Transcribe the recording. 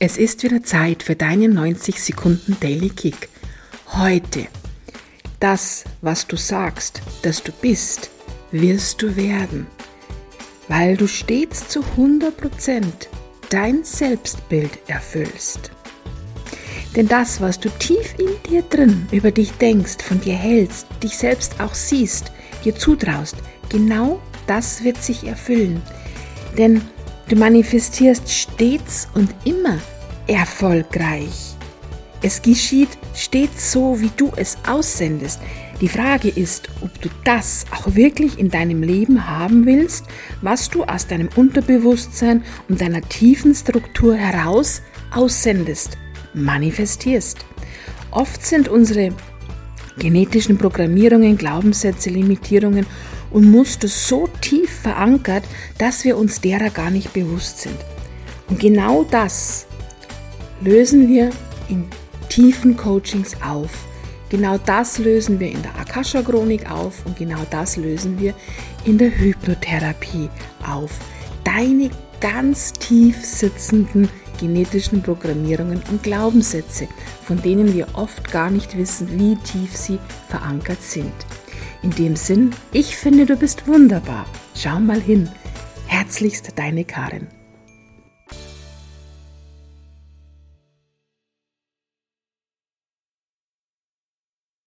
Es ist wieder Zeit für deinen 90 Sekunden Daily Kick. Heute. Das, was du sagst, dass du bist, wirst du werden. Weil du stets zu 100% dein Selbstbild erfüllst. Denn das, was du tief in dir drin über dich denkst, von dir hältst, dich selbst auch siehst, dir zutraust, genau das wird sich erfüllen. Denn Du manifestierst stets und immer erfolgreich. Es geschieht stets so, wie du es aussendest. Die Frage ist, ob du das auch wirklich in deinem Leben haben willst, was du aus deinem Unterbewusstsein und deiner tiefen Struktur heraus aussendest, manifestierst. Oft sind unsere genetischen Programmierungen, Glaubenssätze, Limitierungen und Muster so tief verankert, dass wir uns derer gar nicht bewusst sind. Und genau das lösen wir in tiefen Coachings auf. Genau das lösen wir in der Akasha-Chronik auf und genau das lösen wir in der Hypnotherapie auf. Deine ganz tief sitzenden genetischen Programmierungen und Glaubenssätze, von denen wir oft gar nicht wissen, wie tief sie verankert sind. In dem Sinn, ich finde, du bist wunderbar. Schau mal hin. Herzlichst deine Karin.